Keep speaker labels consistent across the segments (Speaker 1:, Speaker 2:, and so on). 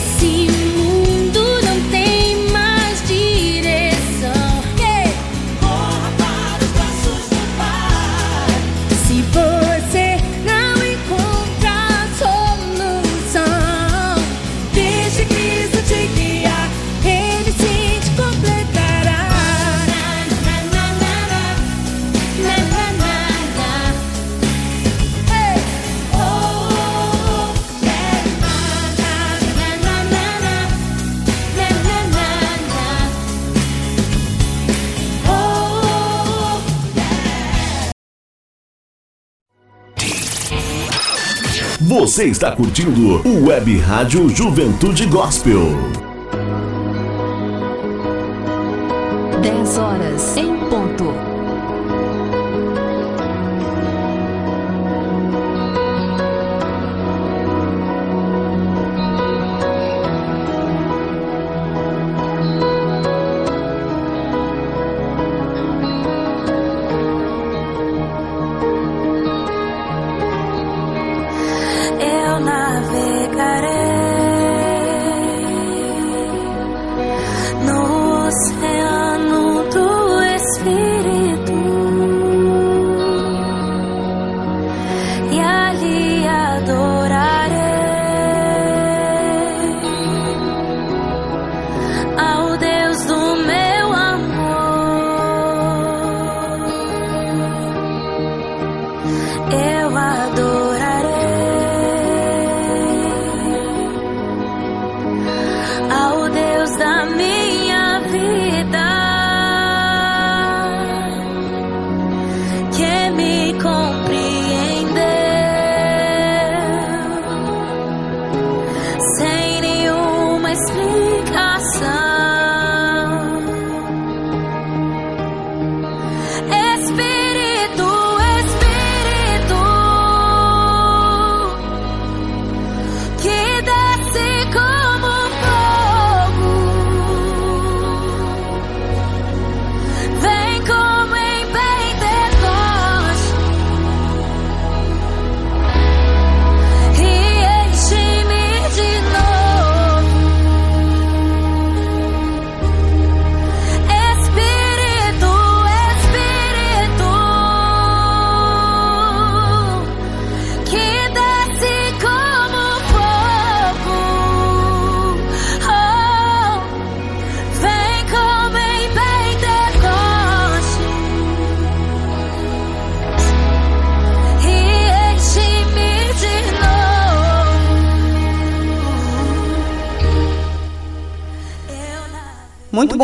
Speaker 1: sim. Você está curtindo o Web Rádio Juventude Gospel.
Speaker 2: 10 horas em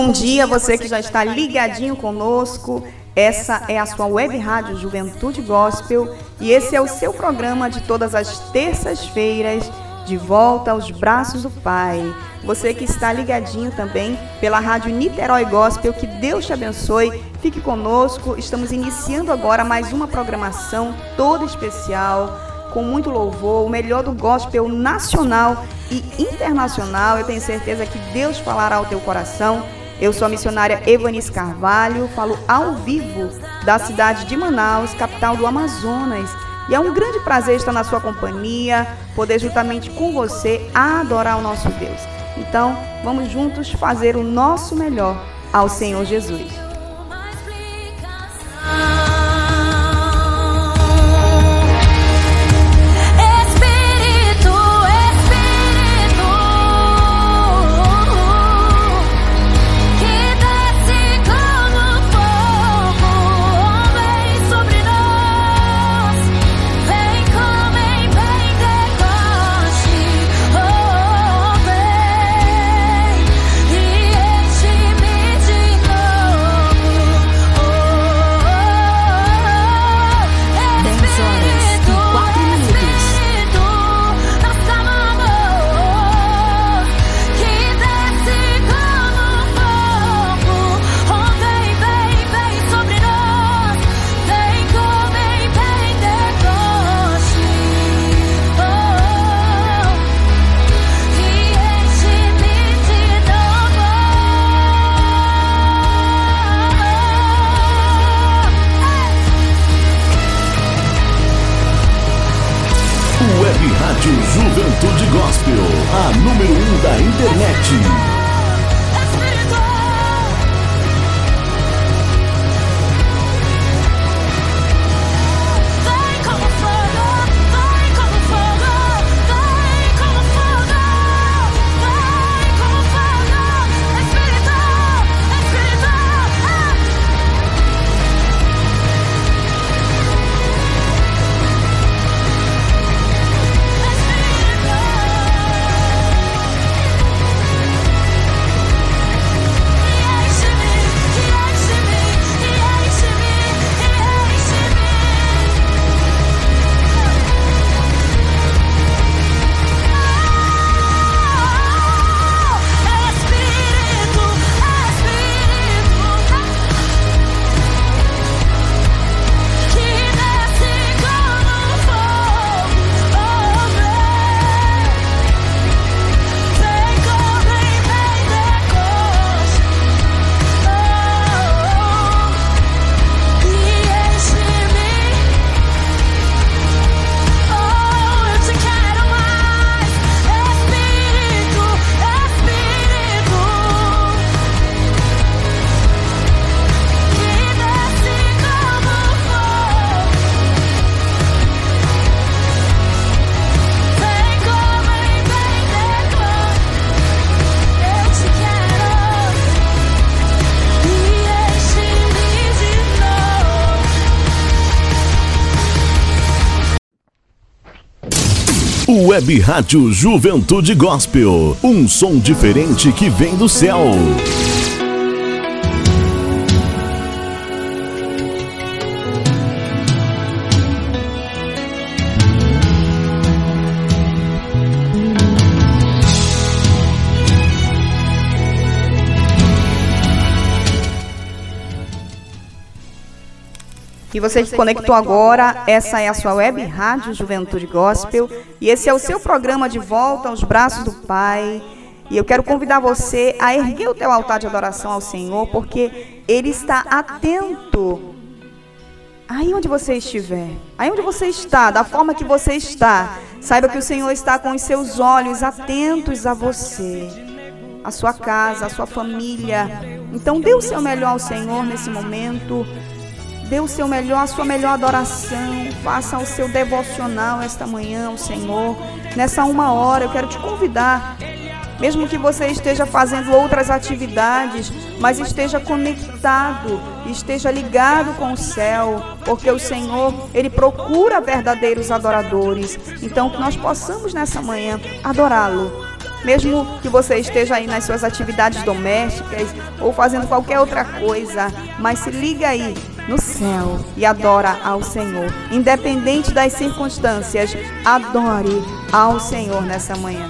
Speaker 3: bom dia, você que já está ligadinho conosco. Essa é a sua web rádio Juventude Gospel e esse é o seu programa de todas as terças-feiras, de volta aos braços do Pai. Você que está ligadinho também pela rádio Niterói Gospel, que Deus te abençoe. Fique conosco. Estamos iniciando agora mais uma programação toda especial com muito louvor, o melhor do gospel nacional e internacional. Eu tenho certeza que Deus falará ao teu coração. Eu sou a missionária Evanis Carvalho, falo ao vivo da cidade de Manaus, capital do Amazonas. E é um grande prazer estar na sua companhia, poder juntamente com você adorar o nosso Deus. Então, vamos juntos fazer o nosso melhor ao Senhor Jesus.
Speaker 4: Web Rádio Juventude Gospel. Um som diferente que vem do céu.
Speaker 3: E você que conectou agora, essa é a sua web rádio Juventude Gospel. E esse é o seu programa de volta aos braços do Pai. E eu quero convidar você a erguer o teu altar de adoração ao Senhor, porque Ele está atento. Aí onde você estiver, aí onde você está, da forma que você está, saiba que o Senhor está com os seus olhos atentos a você, a sua casa, a sua família. Então dê o seu melhor ao Senhor nesse momento. Dê o seu melhor, a sua melhor adoração. Faça o seu devocional esta manhã ao Senhor. Nessa uma hora, eu quero te convidar. Mesmo que você esteja fazendo outras atividades, mas esteja conectado, esteja ligado com o céu, porque o Senhor, Ele procura verdadeiros adoradores. Então, que nós possamos nessa manhã adorá-lo mesmo que você esteja aí nas suas atividades domésticas ou fazendo qualquer outra coisa, mas se liga aí no céu e adora ao Senhor. Independente das circunstâncias, adore ao Senhor nessa manhã.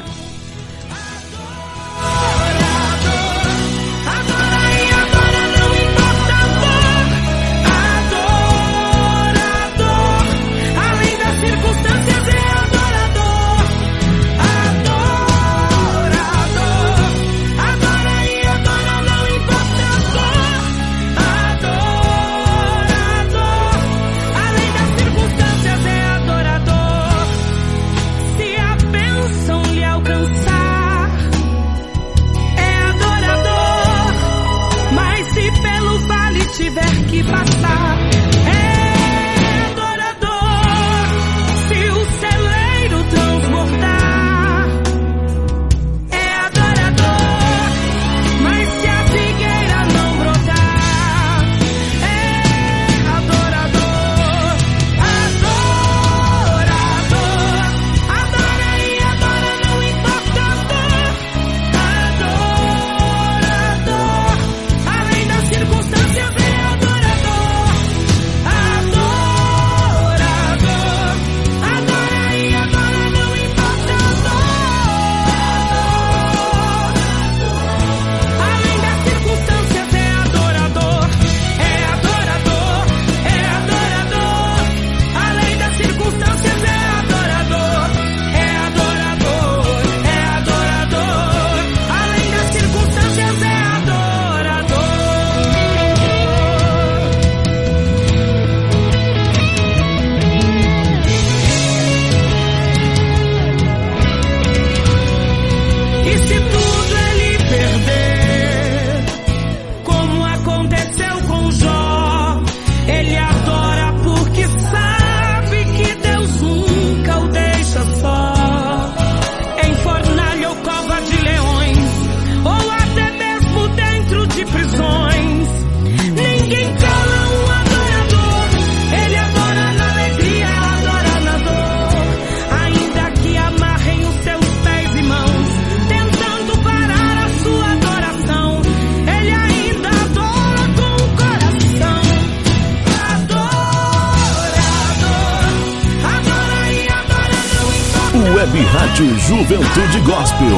Speaker 5: Juventude Gospel.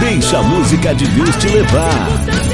Speaker 5: Deixa a música de Deus te levar.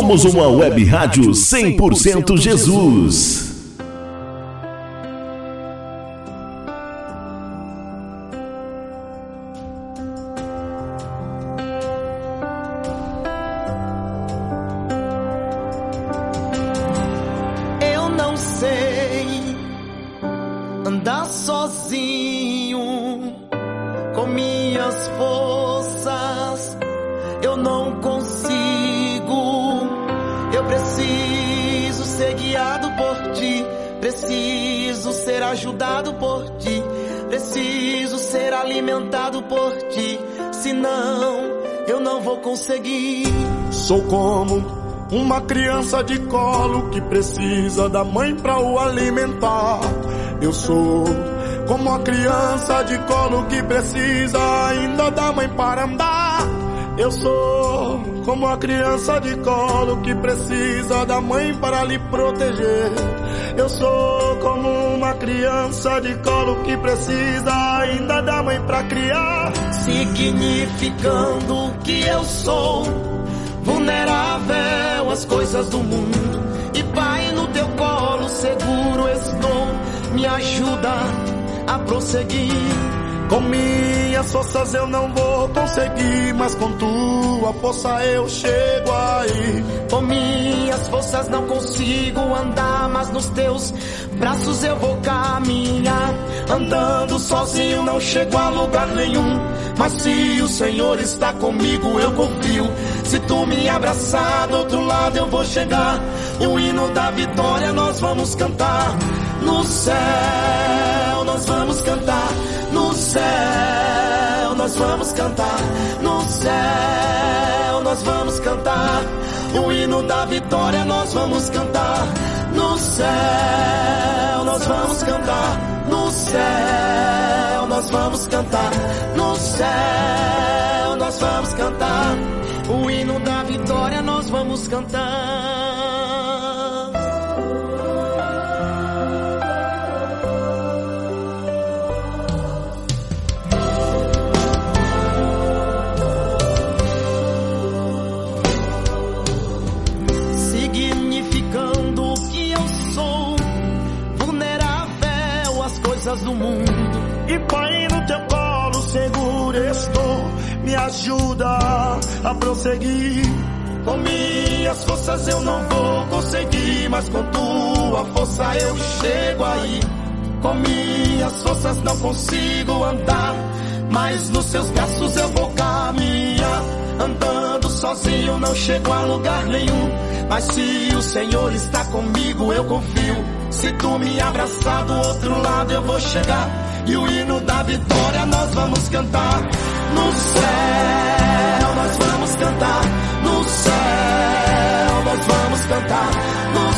Speaker 5: Somos uma web rádio 100% Jesus.
Speaker 6: Sou como uma criança de colo que precisa da mãe para o alimentar. Eu sou como a criança de colo que precisa ainda da mãe para andar. Eu sou como a criança de colo que precisa da mãe para lhe proteger. Eu sou como uma criança de colo que precisa ainda da mãe para criar.
Speaker 7: Significando que eu sou vulnerável às coisas do mundo. E pai, no teu colo seguro estou. Me ajuda a prosseguir. Com minhas forças eu não vou conseguir, mas com tua força eu chego aí.
Speaker 8: Com minhas forças não consigo andar, mas nos teus braços eu vou caminhar. Andando sozinho não chego a lugar nenhum, mas se o Senhor está comigo eu confio. Se tu me abraçar do outro lado eu vou chegar. O hino da vitória nós vamos cantar no céu, nós vamos cantar no céu nós vamos cantar, no céu nós vamos cantar. O hino da vitória nós vamos cantar. No céu nós vamos cantar. No céu nós vamos cantar. No céu nós vamos cantar. O hino da vitória nós vamos cantar.
Speaker 6: Ajuda a prosseguir.
Speaker 7: Com minhas forças eu não vou conseguir, mas com tua força eu chego aí. Com minhas forças não consigo andar, mas nos seus braços eu vou caminhar. Andando sozinho não chego a lugar nenhum, mas se o Senhor está comigo eu confio. Se tu me abraçar do outro lado eu vou chegar. E o hino da vitória nós vamos cantar. No céu nós vamos cantar. No céu nós vamos cantar. No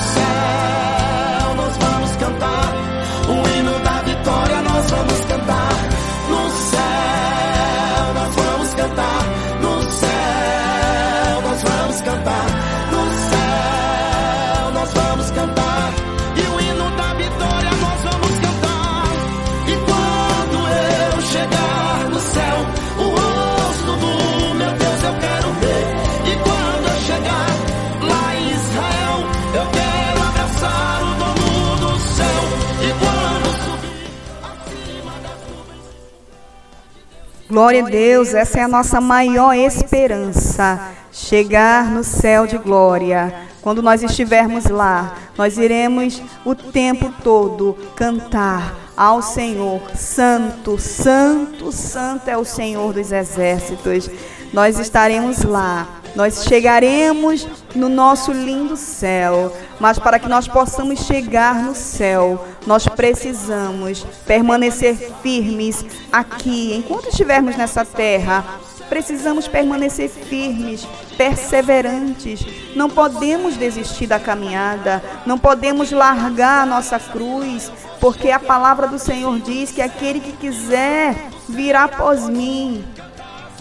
Speaker 3: Glória a Deus, essa é a nossa maior esperança, chegar no céu de glória. Quando nós estivermos lá, nós iremos o tempo todo cantar ao Senhor, Santo, Santo, Santo é o Senhor dos exércitos. Nós estaremos lá nós chegaremos no nosso lindo céu, mas para que nós possamos chegar no céu, nós precisamos permanecer firmes aqui, enquanto estivermos nessa terra. Precisamos permanecer firmes, perseverantes. Não podemos desistir da caminhada, não podemos largar a nossa cruz, porque a palavra do Senhor diz que aquele que quiser virá após mim.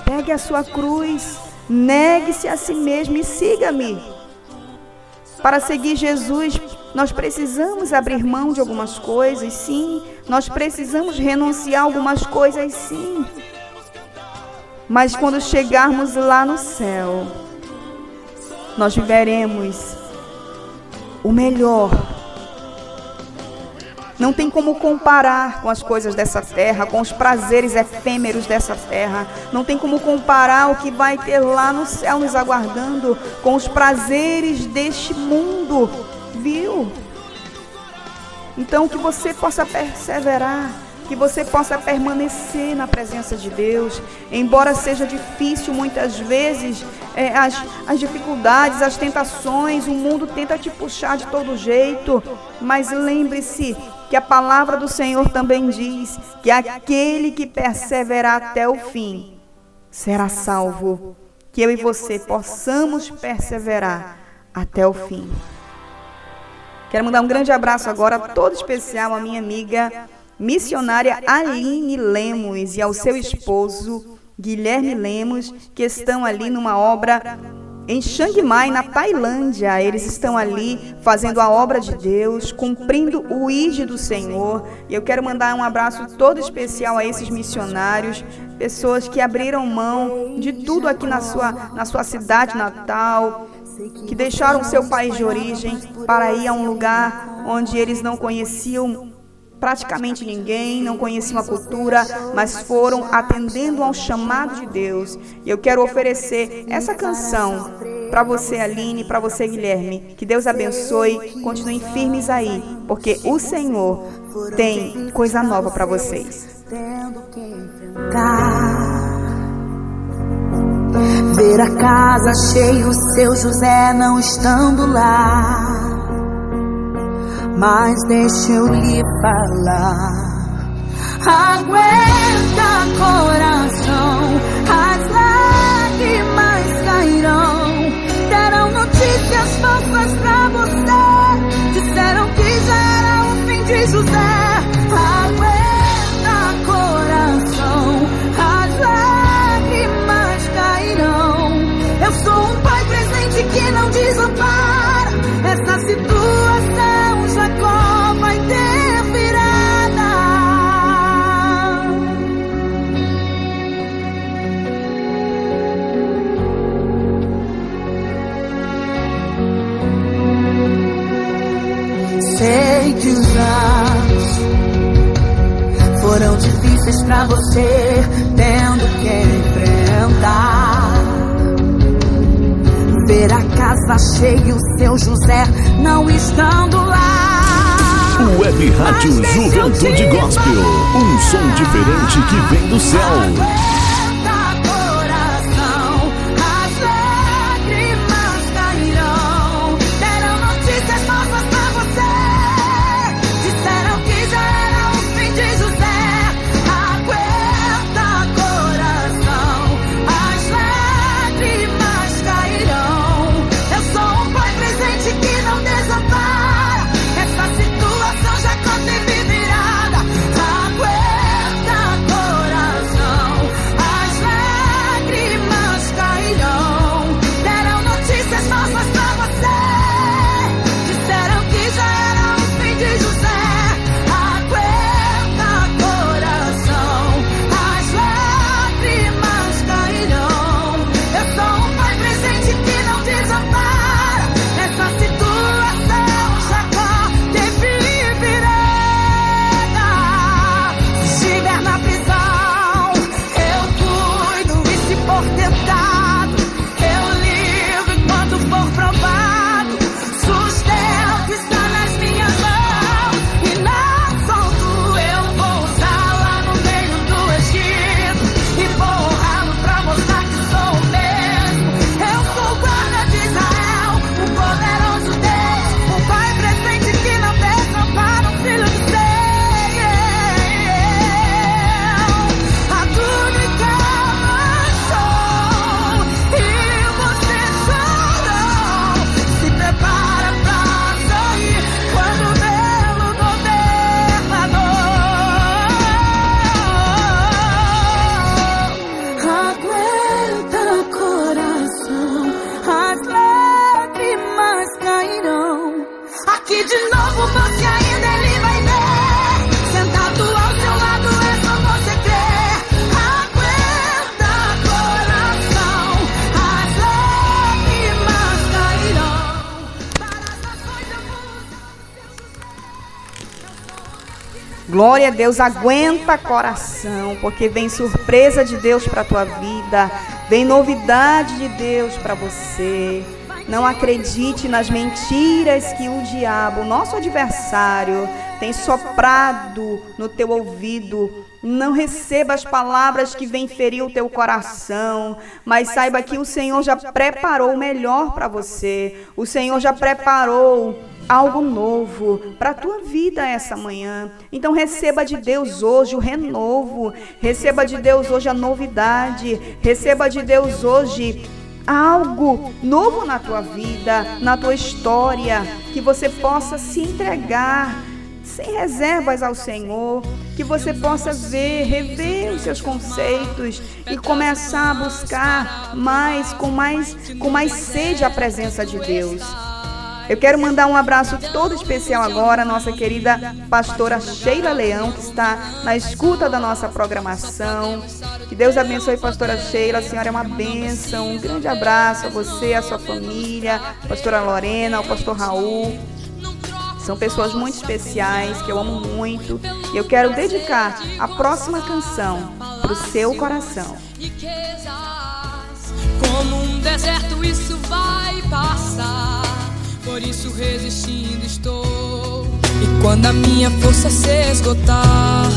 Speaker 3: Pegue a sua cruz Negue-se a si mesmo e siga-me. Para seguir Jesus, nós precisamos abrir mão de algumas coisas, sim. Nós precisamos renunciar a algumas coisas, sim. Mas quando chegarmos lá no céu, nós viveremos o melhor não tem como comparar com as coisas dessa terra, com os prazeres efêmeros dessa terra. Não tem como comparar o que vai ter lá no céu nos aguardando com os prazeres deste mundo. Viu? Então que você possa perseverar, que você possa permanecer na presença de Deus, embora seja difícil muitas vezes, é, as, as dificuldades, as tentações, o mundo tenta te puxar de todo jeito, mas lembre-se que a palavra do Senhor também diz que aquele que perseverar até o fim será salvo. Que eu e você possamos perseverar até o fim. Quero mandar um grande abraço agora, todo especial, à minha amiga missionária Aline Lemos e ao seu esposo Guilherme Lemos, que estão ali numa obra em Chiang Mai, na Tailândia. Eles estão ali fazendo a obra de Deus, cumprindo o ID do Senhor. E eu quero mandar um abraço todo especial a esses missionários, pessoas que abriram mão de tudo aqui na sua, na sua cidade natal, que deixaram seu país de origem para ir a um lugar onde eles não conheciam praticamente ninguém, não conheciam a cultura, mas foram atendendo ao chamado de Deus. E eu quero oferecer essa canção para você, Aline, para você, Guilherme. Que Deus abençoe, continuem firmes aí, porque o Senhor tem coisa nova para vocês.
Speaker 9: Ver a casa cheia, o seu José não estando lá. Mas deixa eu lhe falar. Aguenta, coração, as lágrimas cairão. Deram notícias falsas pra você. Disseram que já era o fim de José. Aguenta, coração, as lágrimas cairão. Eu sou um pai presente que não desampara Anos foram difíceis pra você, tendo que enfrentar ver a casa cheia, o seu José não estando lá.
Speaker 4: Web Rádio Juventude Gospel. Um som diferente que vem do céu.
Speaker 3: Glória a Deus, aguenta coração, porque vem surpresa de Deus para a tua vida, vem novidade de Deus para você. Não acredite nas mentiras que o diabo, nosso adversário, tem soprado no teu ouvido. Não receba as palavras que vêm ferir o teu coração, mas saiba que o Senhor já preparou o melhor para você. O Senhor já preparou algo novo para a tua vida essa manhã. Então receba de Deus hoje o renovo, receba de Deus hoje a novidade, receba de Deus hoje algo novo na tua vida, na tua história, que você possa se entregar sem reservas ao Senhor, que você possa ver, rever os seus conceitos e começar a buscar mais com mais com mais sede a presença de Deus. Eu quero mandar um abraço todo especial agora à nossa querida pastora Sheila Leão, que está na escuta da nossa programação. Que Deus abençoe, pastora Sheila. A senhora é uma bênção. Um grande abraço a você, a sua família, a pastora Lorena, ao pastor Raul. São pessoas muito especiais que eu amo muito. E eu quero dedicar a próxima canção para o seu coração.
Speaker 10: Como um deserto, isso vai passar por isso resistindo estou. E quando a minha força se esgotar,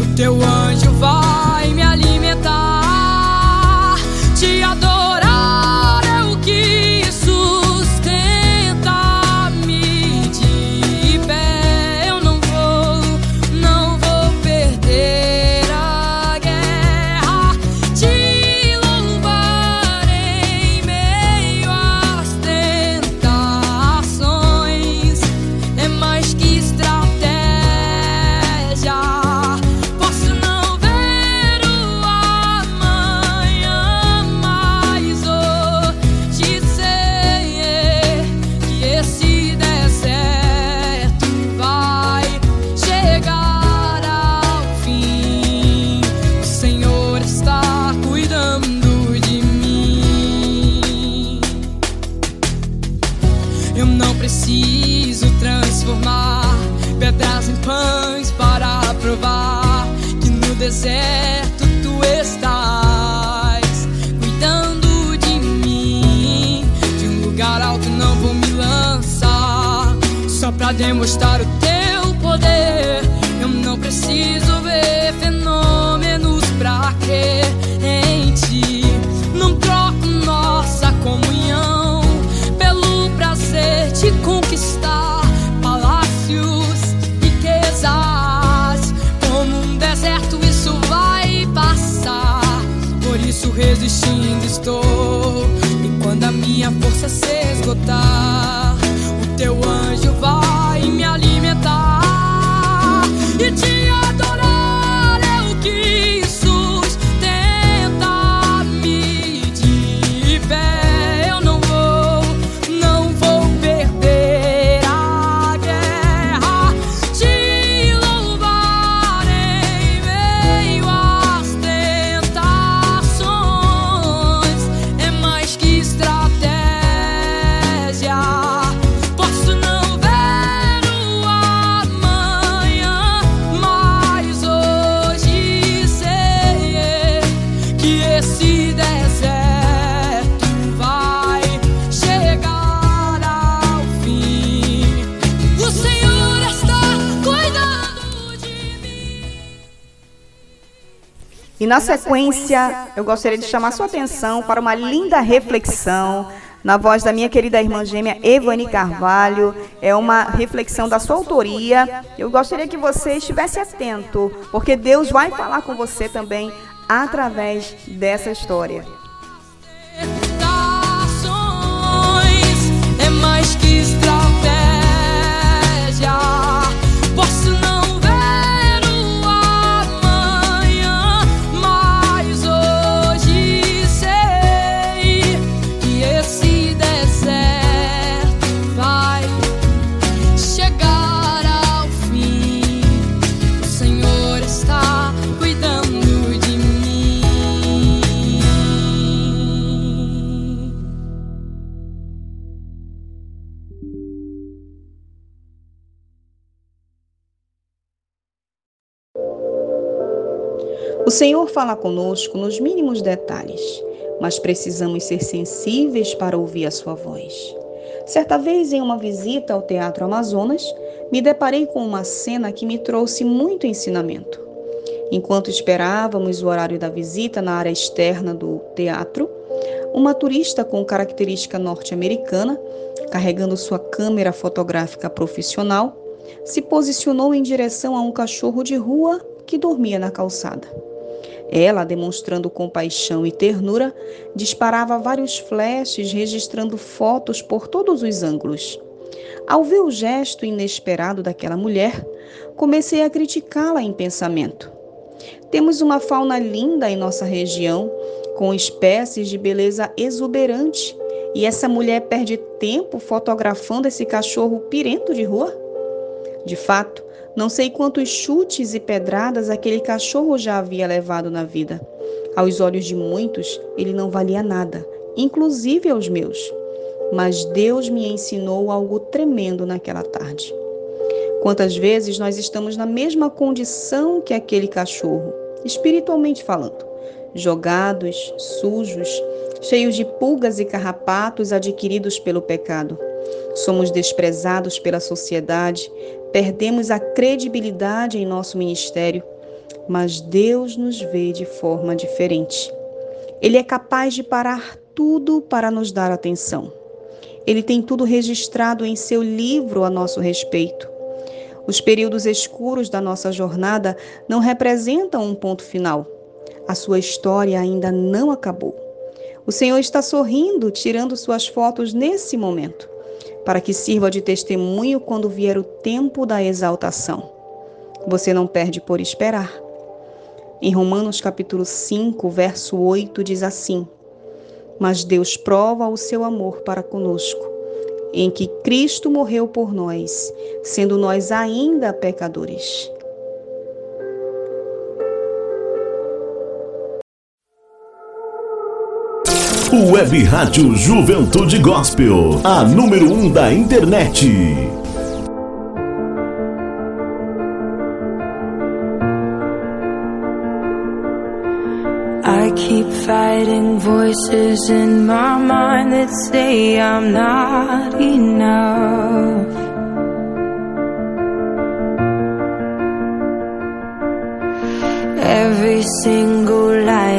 Speaker 10: o teu anjo vai me alimentar, te adorar
Speaker 3: na sequência, eu gostaria de chamar sua atenção para uma linda reflexão na voz da minha querida irmã gêmea Evani Carvalho. É uma reflexão da sua autoria. Eu gostaria que você estivesse atento, porque Deus vai falar com você também através dessa história. O Senhor fala conosco nos mínimos detalhes, mas precisamos ser sensíveis para ouvir a sua voz. Certa vez, em uma visita ao Teatro Amazonas, me deparei com uma cena que me trouxe muito ensinamento. Enquanto esperávamos o horário da visita na área externa do teatro, uma turista com característica norte-americana, carregando sua câmera fotográfica profissional, se posicionou em direção a um cachorro de rua que dormia na calçada. Ela, demonstrando compaixão e ternura, disparava vários flashes registrando fotos por todos os ângulos. Ao ver o gesto inesperado daquela mulher, comecei a criticá-la em pensamento. Temos uma fauna linda em nossa região, com espécies de beleza exuberante, e essa mulher perde tempo fotografando esse cachorro pirento de rua? De fato, não sei quantos chutes e pedradas aquele cachorro já havia levado na vida. Aos olhos de muitos, ele não valia nada, inclusive aos meus. Mas Deus me ensinou algo tremendo naquela tarde. Quantas vezes nós estamos na mesma condição que aquele cachorro, espiritualmente falando, jogados, sujos, cheios de pulgas e carrapatos adquiridos pelo pecado. Somos desprezados pela sociedade, perdemos a credibilidade em nosso ministério, mas Deus nos vê de forma diferente. Ele é capaz de parar tudo para nos dar atenção. Ele tem tudo registrado em seu livro a nosso respeito. Os períodos escuros da nossa jornada não representam um ponto final. A sua história ainda não acabou. O Senhor está sorrindo, tirando suas fotos nesse momento para que sirva de testemunho quando vier o tempo da exaltação. Você não perde por esperar. Em Romanos capítulo 5, verso 8 diz assim: Mas Deus prova o seu amor para conosco, em que Cristo morreu por nós, sendo nós ainda pecadores.
Speaker 4: Web Rádio Juventude Gospel, a número um da internet.
Speaker 1: I keep fighting voices in my mind that say I'm not enough. Every single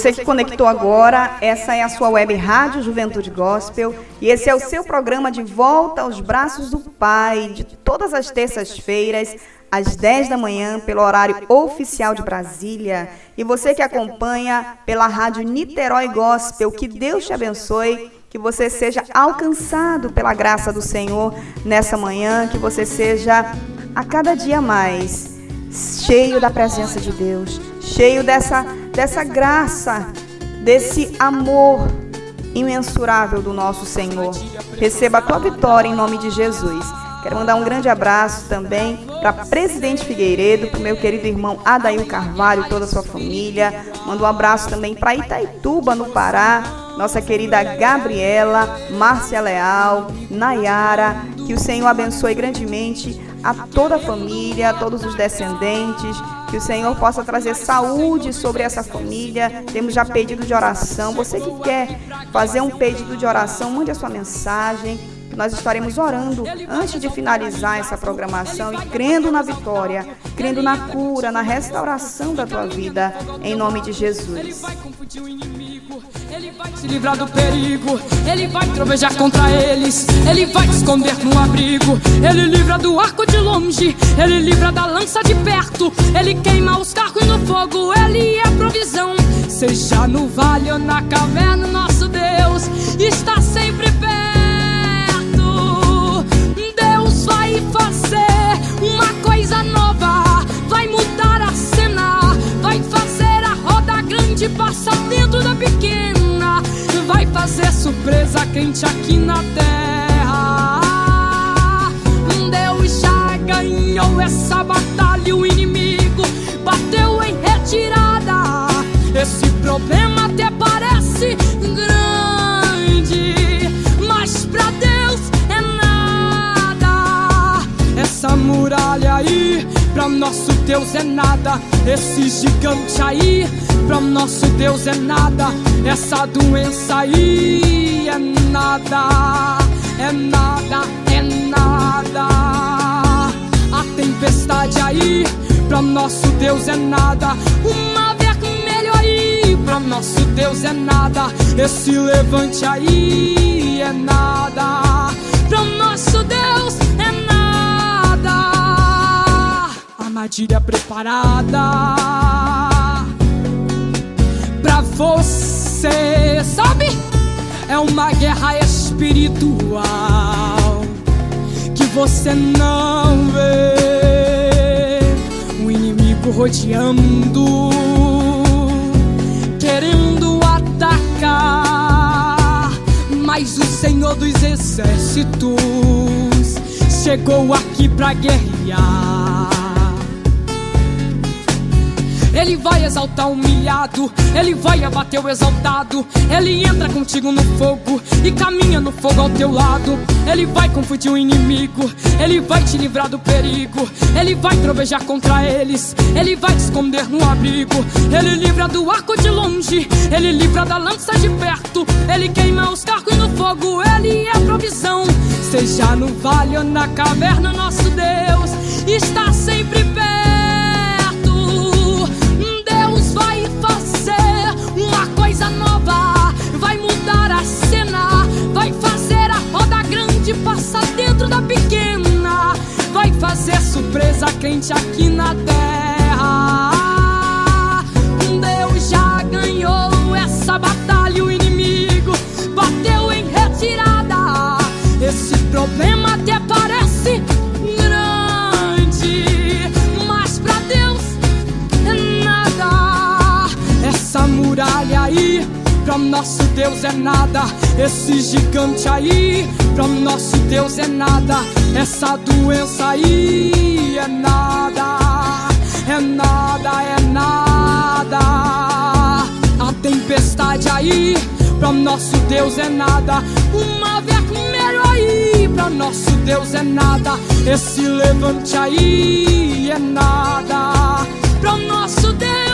Speaker 3: Você que conectou agora, essa é a sua web rádio Juventude Gospel e esse é o seu programa de volta aos braços do Pai, de todas as terças-feiras, às 10 da manhã, pelo horário oficial de Brasília. E você que acompanha pela rádio Niterói Gospel, que Deus te abençoe. Que você seja alcançado pela graça do Senhor nessa manhã, que você seja a cada dia mais cheio da presença de Deus, cheio dessa dessa graça, desse amor imensurável do nosso Senhor. Receba a tua vitória em nome de Jesus. Quero mandar um grande abraço também para Presidente Figueiredo, para o meu querido irmão Adail Carvalho, toda a sua família. Mando um abraço também para Itaituba, no Pará, nossa querida Gabriela, Márcia Leal, Nayara. Que o Senhor abençoe grandemente a toda a família, a todos os descendentes, que o Senhor possa trazer saúde sobre essa família. Temos já pedido de oração. Você que quer fazer um pedido de oração, mande a sua mensagem nós estaremos orando antes de finalizar essa programação e crendo na vitória, crendo na cura, na restauração da tua vida, em nome de Jesus.
Speaker 10: Ele vai te livrar do perigo, ele vai trovejar contra eles, ele vai te esconder num abrigo, ele livra do arco de longe, ele livra da lança de perto, ele queima os carros no fogo, ele é provisão. Seja no vale ou na caverna, nosso Deus está sempre perto. Fazer uma coisa nova, vai mudar a cena, vai fazer a roda grande passar dentro da pequena, vai fazer surpresa quente aqui na terra. Deus já ganhou essa batalha, o inimigo bateu em retirada. Esse problema até essa muralha aí, pra nosso Deus é nada. Esse gigante aí, pra nosso Deus é nada. Essa doença aí é nada, é nada, é nada. A tempestade aí, pra nosso Deus é nada. O mar vermelho aí, pra nosso Deus é nada. Esse levante aí é nada, pra nosso Deus armadilha preparada pra você, sabe? É uma guerra espiritual que você não vê. O inimigo rodeando, querendo atacar, mas o Senhor dos Exércitos chegou aqui pra guerrear. Ele vai exaltar o humilhado, ele vai abater o exaltado. Ele entra contigo no fogo e caminha no fogo ao teu lado. Ele vai confundir o inimigo, ele vai te livrar do perigo. Ele vai trovejar contra eles, ele vai te esconder no abrigo. Ele livra do arco de longe, ele livra da lança de perto. Ele queima os carros no fogo, ele é a provisão. Seja no vale ou na caverna, nosso Deus está sempre perto. fazer é surpresa quente aqui na terra. Deus já ganhou essa batalha, o inimigo bateu em retirada. Esse problema até parece grande, mas pra Deus é nada. Essa muralha aí nosso Deus é nada, esse gigante aí. Pra nosso Deus é nada, essa doença aí. É nada, é nada, é nada. A tempestade aí. Pra nosso Deus é nada, uma vermelho aí. Pra nosso Deus é nada, esse levante aí é nada. Pra nosso Deus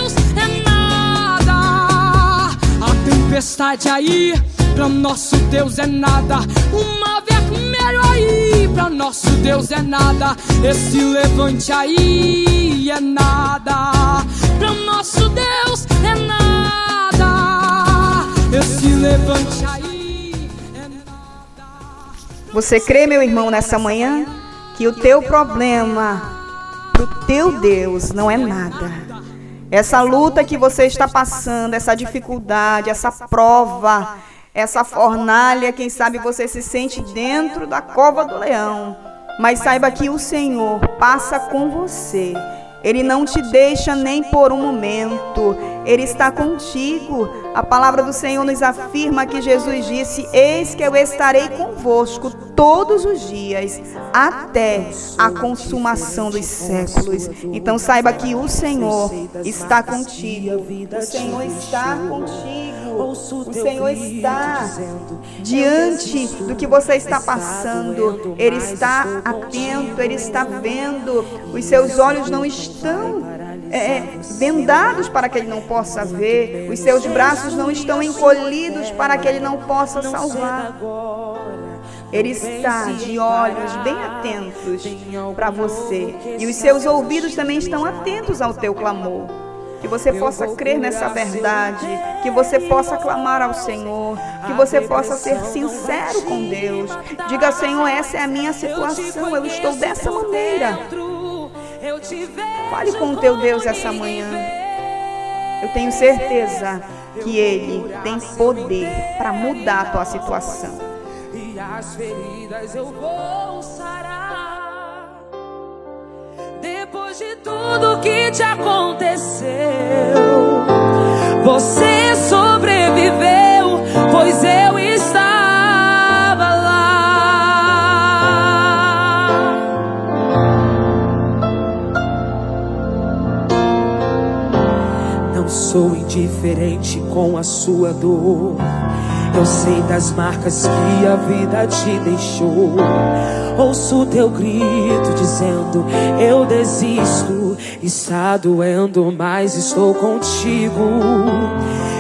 Speaker 10: tempestade aí, pra nosso Deus é nada. Uma vermelho aí, pra nosso Deus é nada. Esse levante aí é nada. Pra nosso Deus é nada. Esse levante aí é nada.
Speaker 3: Você crê, meu irmão, nessa manhã, que o teu problema pro teu Deus não é nada. Essa luta que você está passando, essa dificuldade, essa prova, essa fornalha, quem sabe você se sente dentro da cova do leão. Mas saiba que o Senhor passa com você. Ele não te deixa nem por um momento. Ele está contigo. A palavra do Senhor nos afirma que Jesus disse: Eis que eu estarei convosco todos os dias, até a consumação dos séculos. Então saiba que o Senhor está contigo. O Senhor está contigo. O Senhor está diante do que você está passando. Ele está atento, ele está vendo. Os seus olhos não estão é, vendados para que ele não possa ver. Os seus braços não estão encolhidos para que ele não possa salvar. Ele está de olhos bem atentos para você. E os seus ouvidos também estão atentos ao teu clamor. Que você possa crer nessa verdade, que você possa clamar ao Senhor, que você possa ser sincero com Deus. Diga, Senhor, essa é a minha situação, eu estou dessa maneira. Fale com o teu Deus essa manhã. Eu tenho certeza que Ele tem poder para mudar a tua situação.
Speaker 11: As feridas eu vou sarar. Depois de tudo que te aconteceu, você sobreviveu, pois eu estava lá. Não sou indiferente com a sua dor. Eu sei das marcas que a vida te deixou. Ouço teu grito dizendo: Eu desisto. Está doendo, mas estou contigo.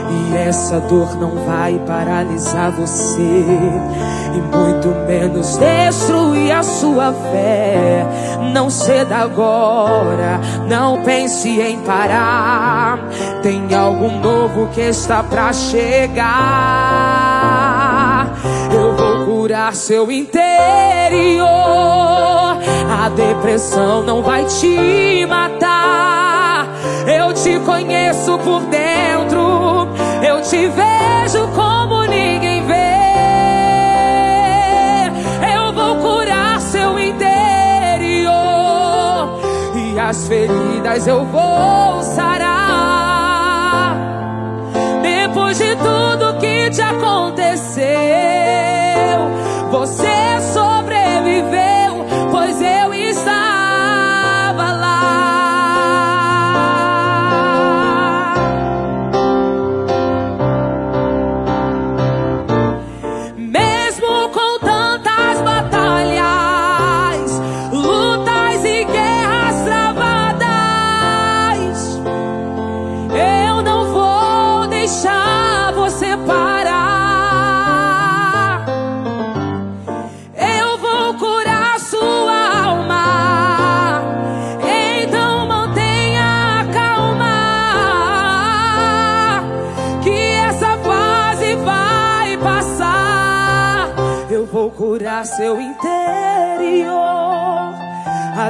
Speaker 11: E essa dor não vai paralisar você, e muito menos destruir a sua fé. Não ceda agora, não pense em parar. Tem algo novo que está pra chegar. Curar seu interior. A depressão não vai te matar. Eu te conheço por dentro. Eu te vejo como ninguém vê. Eu vou curar seu interior. E as feridas eu vou sarar. Depois de tudo que te aconteceu, você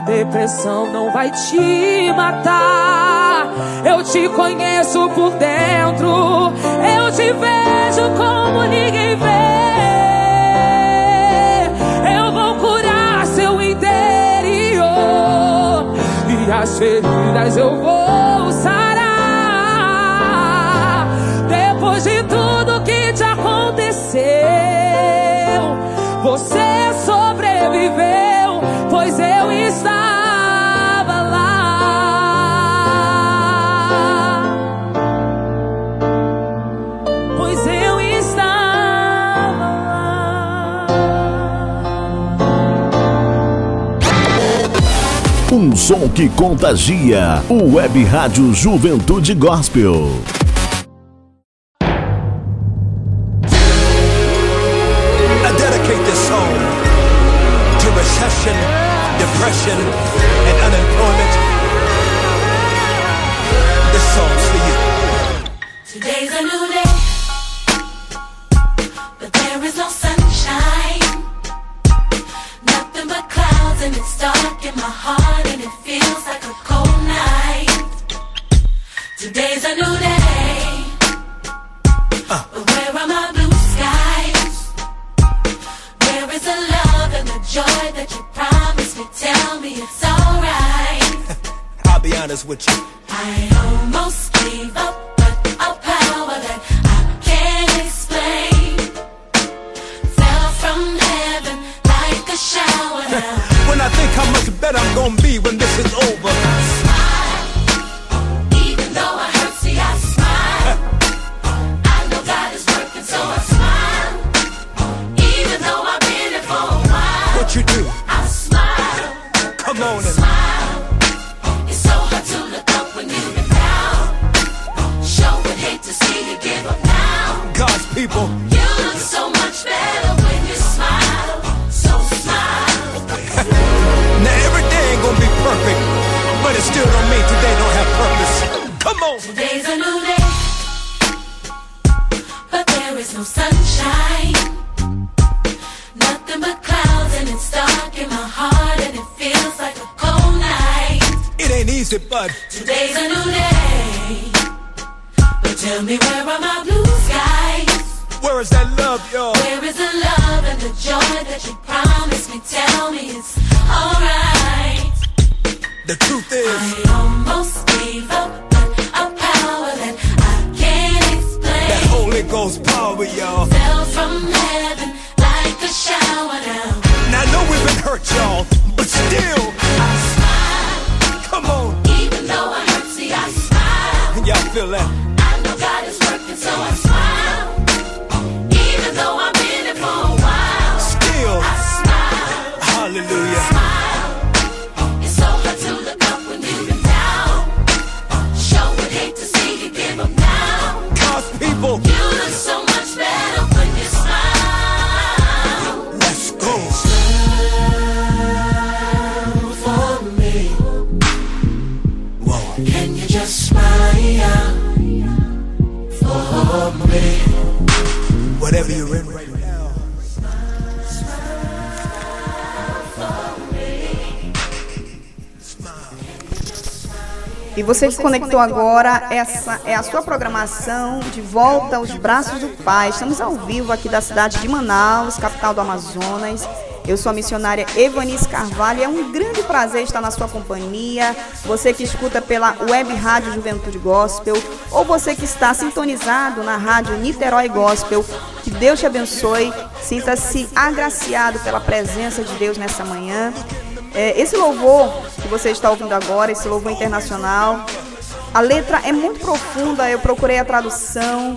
Speaker 11: depressão não vai te matar. Eu te conheço por dentro. Eu te vejo como ninguém vê. Eu vou curar seu interior. E as feridas eu vou
Speaker 4: som que contagia. O Web Rádio Juventude Gospel.
Speaker 3: E você que se conectou agora, essa é a sua programação de volta aos braços do Pai. Estamos ao vivo aqui da cidade de Manaus, capital do Amazonas. Eu sou a missionária Evanice Carvalho e é um grande prazer estar na sua companhia. Você que escuta pela Web Rádio Juventude Gospel ou você que está sintonizado na Rádio Niterói Gospel, que Deus te abençoe. Sinta-se agraciado pela presença de Deus nessa manhã. É, esse louvor que você está ouvindo agora, esse louvor internacional, a letra é muito profunda. Eu procurei a tradução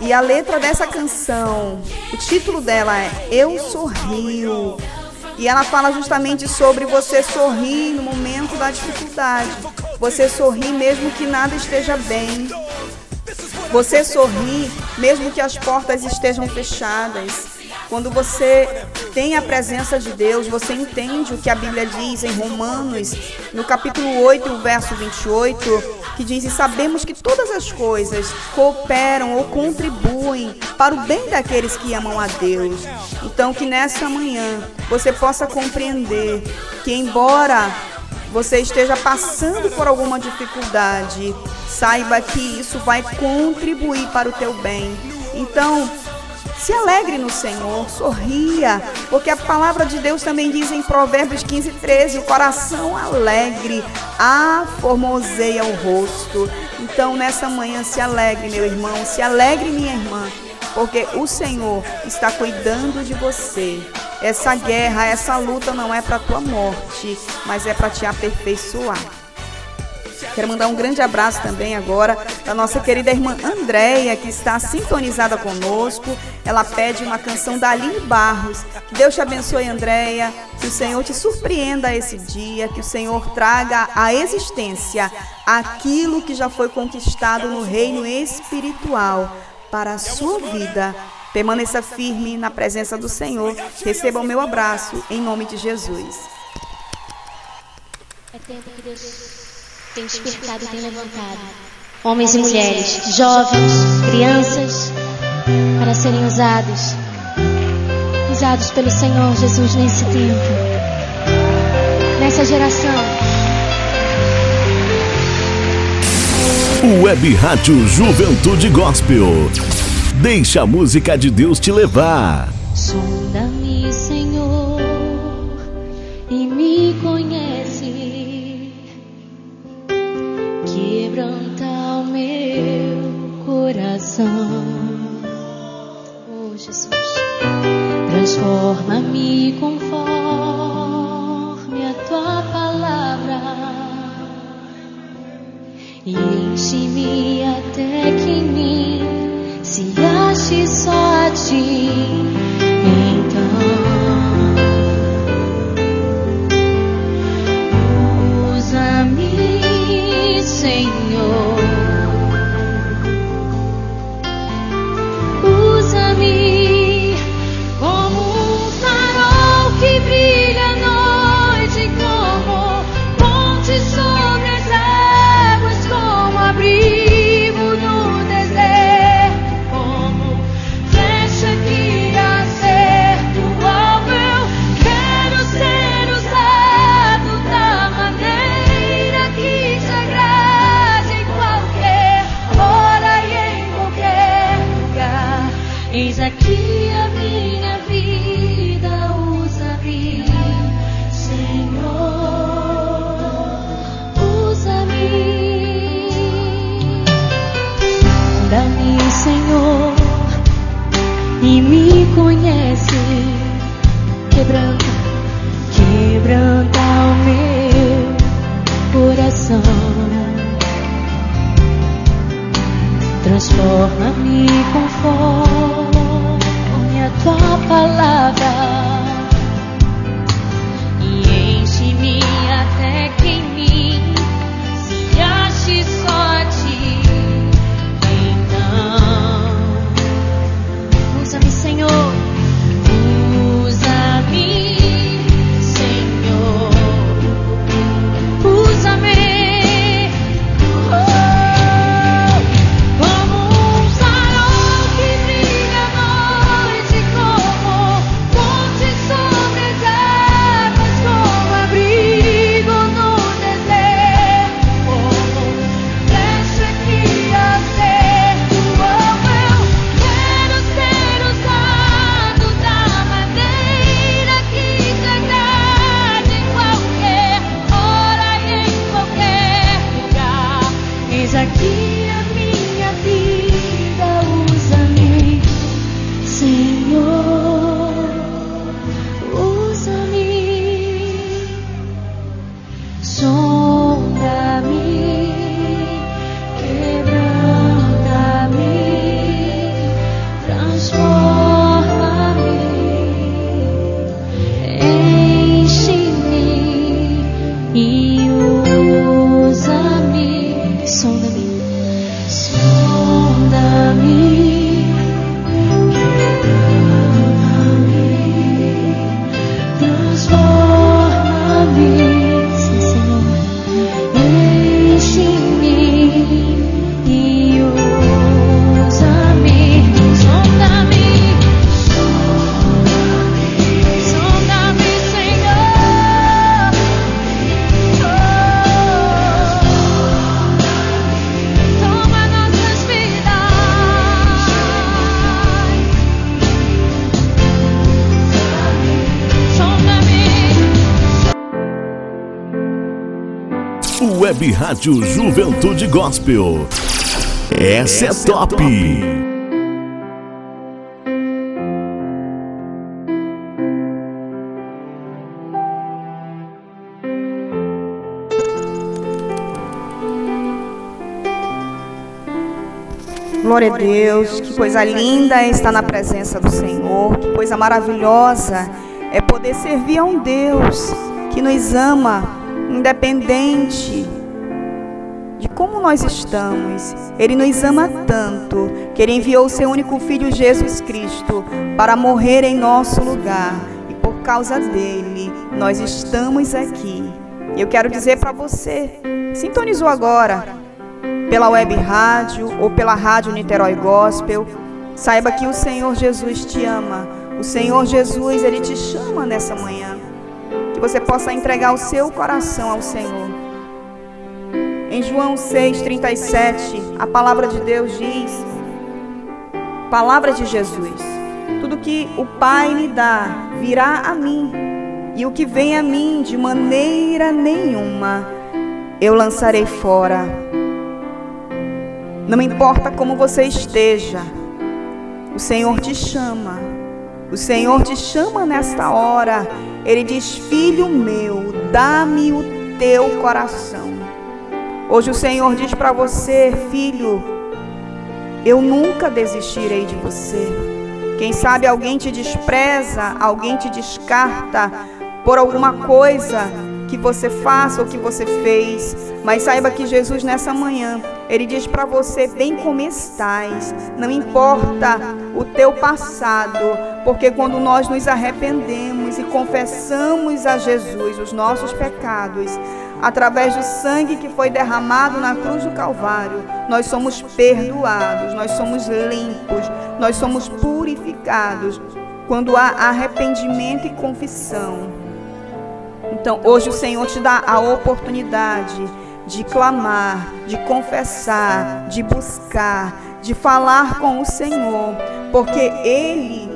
Speaker 3: e a letra dessa canção, o título dela é Eu Sorrio. E ela fala justamente sobre você sorrir no momento da dificuldade. Você sorrir mesmo que nada esteja bem. Você sorrir mesmo que as portas estejam fechadas. Quando você tem a presença de Deus, você entende o que a Bíblia diz em Romanos, no capítulo 8, o verso 28, que diz: E sabemos que todas as coisas cooperam ou contribuem para o bem daqueles que amam a Deus. Então, que nessa manhã você possa compreender que, embora você esteja passando por alguma dificuldade, saiba que isso vai contribuir para o teu bem. Então, se alegre no Senhor, sorria, porque a palavra de Deus também diz em Provérbios 15, 13: o coração alegre aformoseia o rosto. Então, nessa manhã, se alegre, meu irmão, se alegre, minha irmã, porque o Senhor está cuidando de você. Essa guerra, essa luta não é para tua morte, mas é para te aperfeiçoar. Quero mandar um grande abraço também agora da nossa querida irmã Andréia, que está sintonizada conosco. Ela pede uma canção da Aline Barros. Que Deus te abençoe, Andréia. Que o Senhor te surpreenda esse dia, que o Senhor traga à existência aquilo que já foi conquistado no reino espiritual para a sua vida. Permaneça firme na presença do Senhor. Receba o meu abraço em nome de Jesus.
Speaker 12: É tempo que Deus tem despertado e tem levantado homens e mulheres, jovens, crianças, para serem usados, usados pelo Senhor Jesus nesse tempo, nessa geração.
Speaker 4: Web Rádio Juventude Gospel. Deixa a música de Deus te levar.
Speaker 1: Sonda-me, Senhor, coração. Oh, Jesus, transforma-me conforme a tua palavra e enche-me até que em mim se ache só a ti. Então, usa-me, Senhor. Eis aqui a minha vida, usa-me, Senhor, usa-me. Sonda-me, Senhor, e me conhece. Quebranta, quebranta o meu coração. Transforma-me conforme tua palavra
Speaker 4: Rádio Juventude Gospel. Essa, é Essa é, top. é top.
Speaker 3: Glória a Deus, que coisa linda é estar na presença do Senhor, que coisa maravilhosa é poder servir a um Deus que nos ama, independente como nós estamos. Ele nos ama tanto que ele enviou o seu único filho Jesus Cristo para morrer em nosso lugar e por causa dele nós estamos aqui. Eu quero dizer para você, sintonizou agora pela web rádio ou pela rádio Niterói Gospel, saiba que o Senhor Jesus te ama. O Senhor Jesus, ele te chama nessa manhã. Que você possa entregar o seu coração ao Senhor. Em João 6:37, a palavra de Deus diz: Palavra de Jesus. Tudo que o Pai me dá virá a mim, e o que vem a mim de maneira nenhuma eu lançarei fora. Não importa como você esteja, o Senhor te chama. O Senhor te chama nesta hora. Ele diz: Filho meu, dá-me o teu coração. Hoje o Senhor diz para você, filho, eu nunca desistirei de você. Quem sabe alguém te despreza, alguém te descarta por alguma coisa que você faça ou que você fez, mas saiba que Jesus nessa manhã, ele diz para você: bem como estás, não importa o teu passado, porque quando nós nos arrependemos e confessamos a Jesus os nossos pecados, através do sangue que foi derramado na cruz do Calvário, nós somos perdoados, nós somos limpos, nós somos purificados quando há arrependimento e confissão. Então, hoje o Senhor te dá a oportunidade de clamar, de confessar, de buscar, de falar com o Senhor, porque Ele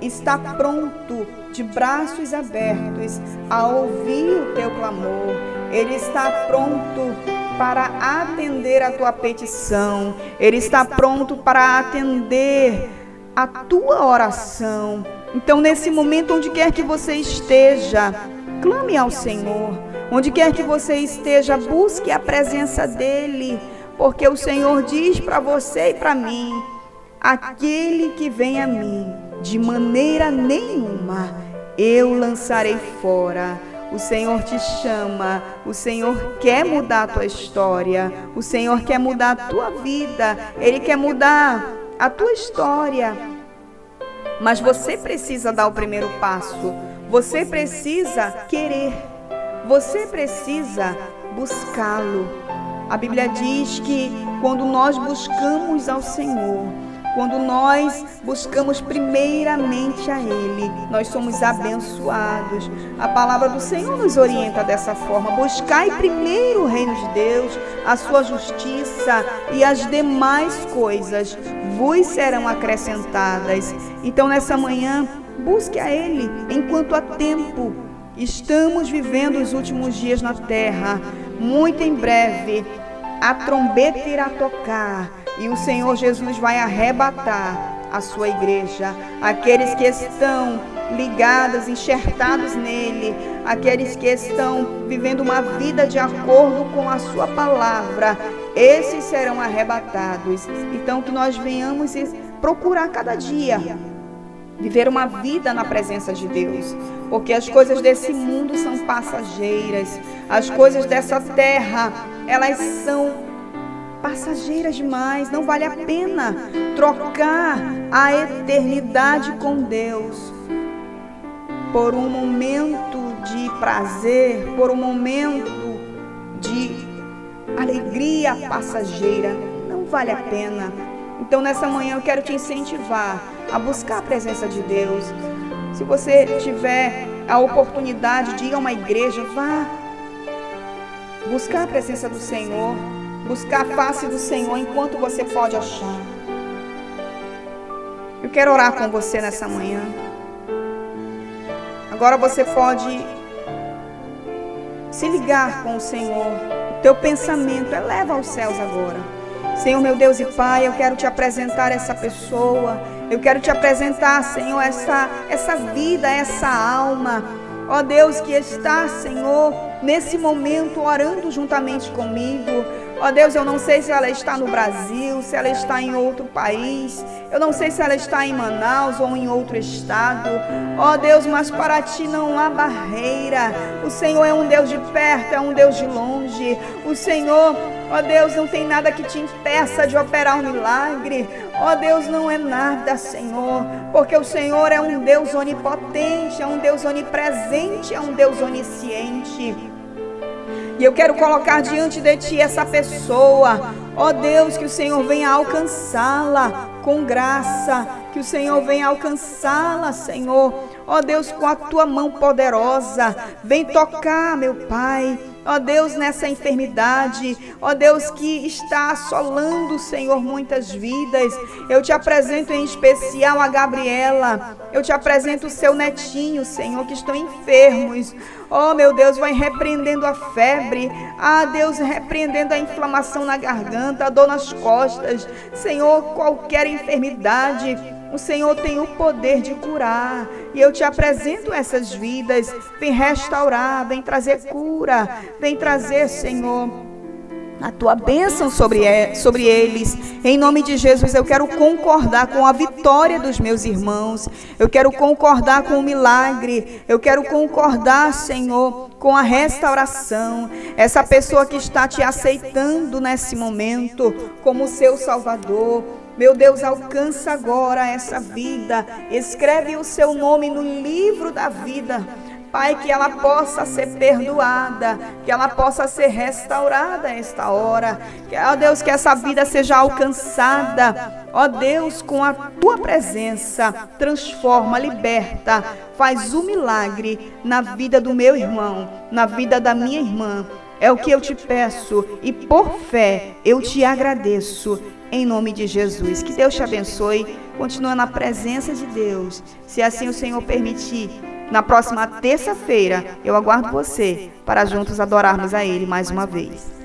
Speaker 3: está pronto, de braços abertos, a ouvir o teu clamor. Ele está pronto para atender a tua petição. Ele está pronto para atender a tua oração. Então, nesse momento, onde quer que você esteja, Clame ao Senhor. Onde quer que você esteja, busque a presença dEle, porque o Senhor diz para você e para mim: aquele que vem a mim, de maneira nenhuma eu lançarei fora. O Senhor te chama, o Senhor quer mudar a tua história, o Senhor quer mudar a tua vida, Ele quer mudar a tua história. Mas você precisa dar o primeiro passo. Você precisa querer. Você precisa buscá-lo. A Bíblia diz que quando nós buscamos ao Senhor, quando nós buscamos primeiramente a Ele, nós somos abençoados. A palavra do Senhor nos orienta dessa forma: buscai primeiro o reino de Deus, a sua justiça e as demais coisas vos serão acrescentadas. Então, nessa manhã, Busque a Ele enquanto há tempo. Estamos vivendo os últimos dias na terra. Muito em breve, a trombeta irá tocar e o Senhor Jesus vai arrebatar a sua igreja. Aqueles que estão ligados, enxertados nele, aqueles que estão vivendo uma vida de acordo com a sua palavra, esses serão arrebatados. Então, que nós venhamos procurar cada dia viver uma vida na presença de Deus, porque as coisas desse mundo são passageiras, as coisas dessa terra, elas são passageiras demais, não vale a pena trocar a eternidade com Deus por um momento de prazer, por um momento de alegria passageira, não vale a pena. Então nessa manhã eu quero te incentivar a buscar a presença de Deus. Se você tiver a oportunidade de ir a uma igreja, vá buscar a presença do Senhor, buscar a face do Senhor enquanto você pode achar. Eu quero orar com você nessa manhã. Agora você pode se ligar com o Senhor. O teu pensamento eleva aos céus agora. Senhor meu Deus e Pai, eu quero te apresentar essa pessoa eu quero te apresentar, Senhor, essa, essa vida, essa alma. Ó Deus, que está, Senhor, nesse momento orando juntamente comigo. Ó Deus, eu não sei se ela está no Brasil, se ela está em outro país. Eu não sei se ela está em Manaus ou em outro estado. Ó Deus, mas para ti não há barreira. O Senhor é um Deus de perto, é um Deus de longe. O Senhor, ó Deus, não tem nada que te impeça de operar um milagre. Ó Deus, não é nada, Senhor, porque o Senhor é um Deus onipotente, é um Deus onipresente, é um Deus onisciente. E eu quero colocar diante de ti essa pessoa. Ó Deus, que o Senhor venha alcançá-la com graça, que o Senhor venha alcançá-la, Senhor. Ó Deus, com a tua mão poderosa, vem tocar, meu Pai ó Deus, nessa enfermidade, ó Deus, que está assolando, Senhor, muitas vidas. Eu te apresento em especial a Gabriela, eu te apresento o seu netinho, Senhor, que estão enfermos. Oh, meu Deus, vai repreendendo a febre. Ah, Deus, repreendendo a inflamação na garganta, a dor nas costas. Senhor, qualquer enfermidade. O Senhor tem o poder de curar. E eu te apresento essas vidas. Vem restaurar, vem trazer cura. Vem trazer, Senhor, a tua bênção sobre, sobre eles. Em nome de Jesus, eu quero concordar com a vitória dos meus irmãos. Eu quero concordar com o milagre. Eu quero concordar, Senhor, com a restauração. Essa pessoa que está te aceitando nesse momento como seu Salvador meu Deus, alcança agora essa vida. Escreve o seu nome no livro da vida. Pai, que ela possa ser perdoada, que ela possa ser restaurada esta hora. Que, ó Deus, que essa vida seja alcançada. Ó Deus, com a tua presença, transforma, liberta, faz um milagre na vida do meu irmão, na vida da minha irmã. É o que eu te peço e por fé eu te agradeço em nome de Jesus. Que Deus te abençoe. Continua na presença de Deus. Se assim o Senhor permitir, na próxima terça-feira eu aguardo você para juntos adorarmos a Ele mais uma vez.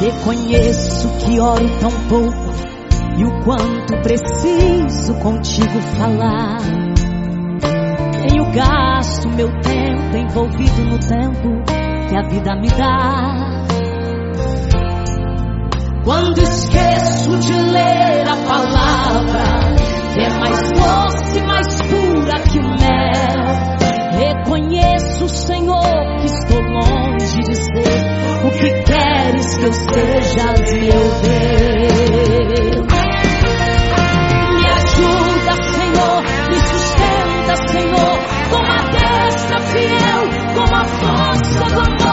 Speaker 2: Reconheço que oro tão pouco e o quanto preciso contigo falar. Tenho gasto meu tempo envolvido no tempo que a vida me dá. Quando esqueço de ler a palavra, que é mais doce, mais pura que o mel. Reconheço, Senhor, que estou longe de ser o que queres que eu seja, meu Deus. Me ajuda, Senhor, me sustenta, Senhor, com a destra fiel, com a força do amor,